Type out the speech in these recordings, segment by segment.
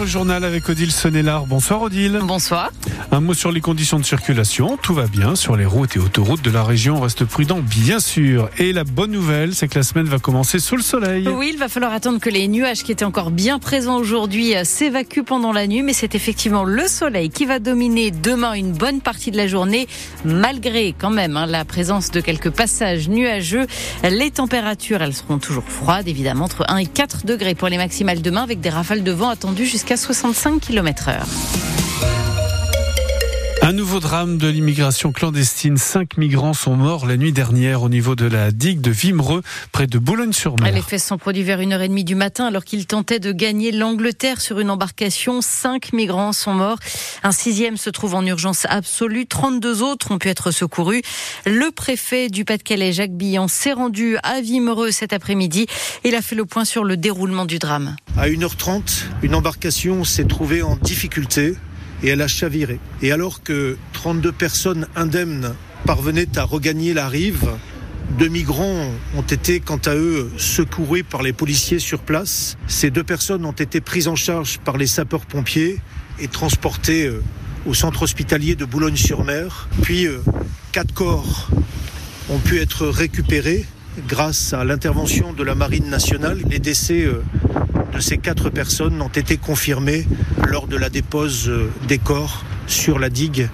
le journal avec Odile Sonnellard. Bonsoir Odile. Bonsoir. Un mot sur les conditions de circulation. Tout va bien sur les routes et autoroutes de la région. On reste prudent, bien sûr. Et la bonne nouvelle, c'est que la semaine va commencer sous le soleil. Oui, il va falloir attendre que les nuages qui étaient encore bien présents aujourd'hui euh, s'évacuent pendant la nuit. Mais c'est effectivement le soleil qui va dominer demain une bonne partie de la journée, malgré quand même hein, la présence de quelques passages nuageux. Les températures, elles seront toujours froides, évidemment, entre 1 et 4 degrés pour les maximales demain, avec des rafales de vent attendues jusqu'à 65 km heure. Un nouveau drame de l'immigration clandestine. Cinq migrants sont morts la nuit dernière au niveau de la digue de Vimereux, près de Boulogne-sur-Mer. Les faits sont produits vers 1h30 du matin alors qu'ils tentaient de gagner l'Angleterre sur une embarcation. Cinq migrants sont morts. Un sixième se trouve en urgence absolue. 32 autres ont pu être secourus. Le préfet du Pas-de-Calais, Jacques Billan, s'est rendu à Vimereux cet après-midi. Il a fait le point sur le déroulement du drame. À 1h30, une embarcation s'est trouvée en difficulté et elle a chaviré. Et alors que 32 personnes indemnes parvenaient à regagner la rive, deux migrants ont été, quant à eux, secourus par les policiers sur place. Ces deux personnes ont été prises en charge par les sapeurs-pompiers et transportées euh, au centre hospitalier de Boulogne-sur-Mer. Puis, euh, quatre corps ont pu être récupérés grâce à l'intervention de la Marine nationale. Les décès euh, de ces quatre personnes ont été confirmés lors de la dépose euh, des corps sur la digue.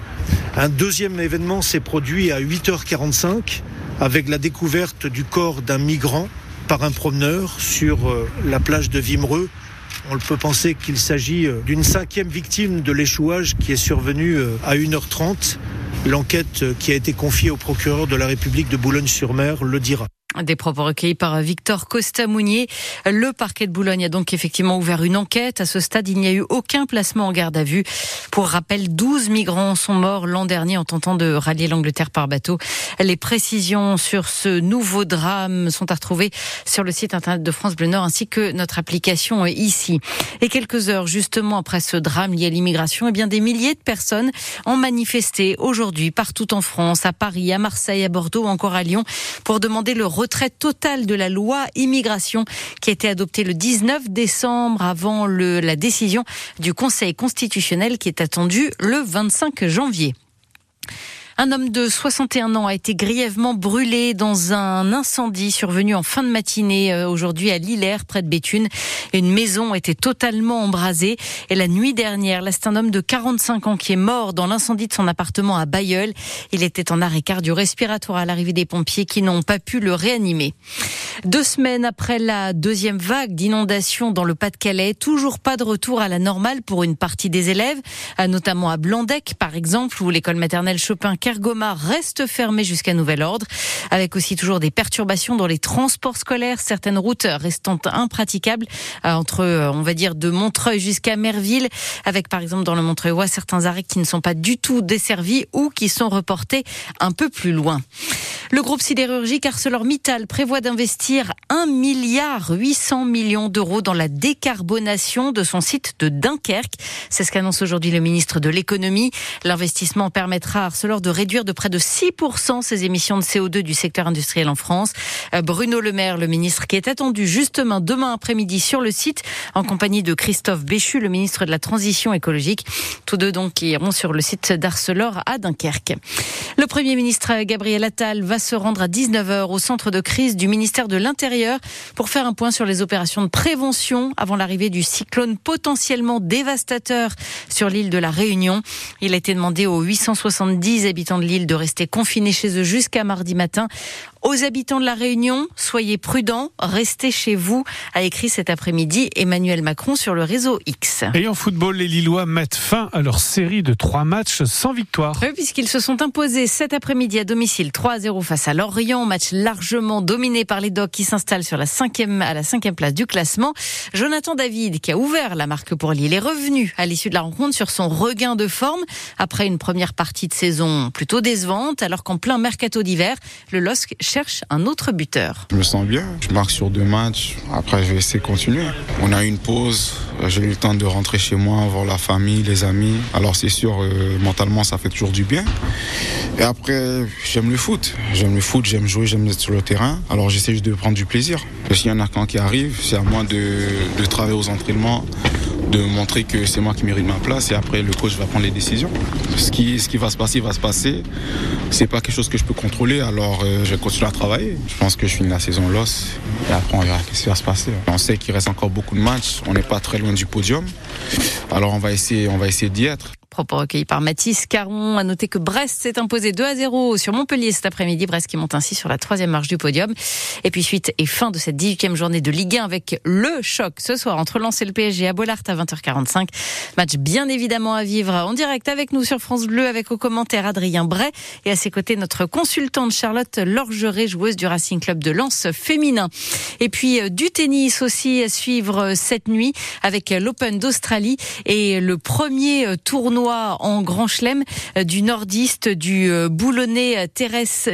Un deuxième événement s'est produit à 8h45 avec la découverte du corps d'un migrant par un promeneur sur euh, la plage de Vimereux. On peut penser qu'il s'agit euh, d'une cinquième victime de l'échouage qui est survenue à 1h30. L'enquête qui a été confiée au procureur de la République de Boulogne-sur-Mer le dira. Des propos recueillis par Victor Costa-Mounier. Le parquet de Boulogne a donc effectivement ouvert une enquête. À ce stade, il n'y a eu aucun placement en garde à vue. Pour rappel, 12 migrants sont morts l'an dernier en tentant de rallier l'Angleterre par bateau. Les précisions sur ce nouveau drame sont à retrouver sur le site internet de France Bleu Nord ainsi que notre application ici. Et quelques heures justement après ce drame lié à l'immigration, eh bien des milliers de personnes ont manifesté aujourd'hui partout en France, à Paris, à Marseille, à Bordeaux encore à Lyon pour demander le retrait total de la loi immigration qui a été adoptée le 19 décembre avant la décision du Conseil constitutionnel qui est attendue le 25 janvier. Un homme de 61 ans a été grièvement brûlé dans un incendie survenu en fin de matinée euh, aujourd'hui à Lillers, près de Béthune. Une maison était totalement embrasée. Et la nuit dernière, là, c'est un homme de 45 ans qui est mort dans l'incendie de son appartement à Bayeul. Il était en arrêt cardio-respiratoire à l'arrivée des pompiers qui n'ont pas pu le réanimer. Deux semaines après la deuxième vague d'inondations dans le Pas-de-Calais, toujours pas de retour à la normale pour une partie des élèves, notamment à Blandec, par exemple, où l'école maternelle Chopin Kergoma reste fermée jusqu'à nouvel ordre, avec aussi toujours des perturbations dans les transports scolaires, certaines routes restant impraticables euh, entre, euh, on va dire, de Montreuil jusqu'à Merville, avec par exemple dans le Montreuil certains arrêts qui ne sont pas du tout desservis ou qui sont reportés un peu plus loin. Le groupe sidérurgique ArcelorMittal prévoit d'investir 1 milliard 800 millions d'euros dans la décarbonation de son site de Dunkerque. C'est ce qu'annonce aujourd'hui le ministre de l'économie. L'investissement permettra à Arcelor de réduire de près de 6% ses émissions de CO2 du secteur industriel en France. Euh, Bruno Le Maire, le ministre qui est attendu justement demain après-midi sur le site en compagnie de Christophe Béchu, le ministre de la Transition écologique. Tous deux donc qui iront sur le site d'Arcelor à Dunkerque. Le Premier ministre Gabriel Attal va se rendre à 19h au centre de crise du ministère de l'Intérieur pour faire un point sur les opérations de prévention avant l'arrivée du cyclone potentiellement dévastateur sur l'île de la Réunion. Il a été demandé aux 870 habitants de l'île de rester confinés chez eux jusqu'à mardi matin. Aux habitants de la Réunion, soyez prudents, restez chez vous, a écrit cet après-midi Emmanuel Macron sur le réseau X. Et en football, les Lillois mettent fin à leur série de trois matchs sans victoire. Oui, puisqu'ils se sont imposés cet après-midi à domicile 3-0 face à Lorient, match largement dominé par les Docs qui s'installent sur la cinquième, à la cinquième place du classement. Jonathan David, qui a ouvert la marque pour Lille, est revenu à l'issue de la rencontre sur son regain de forme après une première partie de saison plutôt décevante, alors qu'en plein mercato d'hiver, le LOSC cherche un autre buteur. Je me sens bien, je marque sur deux matchs, après je vais essayer de continuer. On a eu une pause, j'ai eu le temps de rentrer chez moi, voir la famille, les amis. Alors c'est sûr, euh, mentalement ça fait toujours du bien. Et après, j'aime le foot. J'aime le foot, j'aime jouer, j'aime être sur le terrain. Alors j'essaie juste de prendre du plaisir. S'il y en a quand qui arrive, c'est à moi de, de travailler aux entraînements de montrer que c'est moi qui mérite ma place et après le coach va prendre les décisions. Ce qui, ce qui va se passer, va se passer. C'est pas quelque chose que je peux contrôler, alors euh, je vais continuer à travailler. Je pense que je finis la saison loss et après on verra ce qui va se passer. On sait qu'il reste encore beaucoup de matchs, on n'est pas très loin du podium, alors on va essayer, on va essayer d'y être. Propos recueillis par Mathis Caron. À noter que Brest s'est imposé 2 à 0 sur Montpellier cet après-midi. Brest qui monte ainsi sur la troisième marche du podium. Et puis suite et fin de cette 18e journée de Ligue 1 avec le choc ce soir entre Lens et le PSG à Bollard à 20h45. Match bien évidemment à vivre en direct avec nous sur France Bleu avec au commentaire Adrien Bray et à ses côtés notre consultante Charlotte Lorgeret, joueuse du Racing Club de Lens féminin. Et puis euh, du tennis aussi à suivre cette nuit avec l'Open d'Australie et le premier euh, en Grand Chelem euh, du nordiste du euh, boulonnais euh, Terence,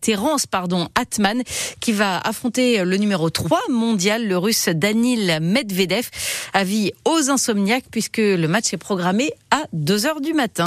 Terence pardon, Atman qui va affronter le numéro 3 mondial, le russe Danil Medvedev. Avis aux insomniaques puisque le match est programmé à 2 heures du matin.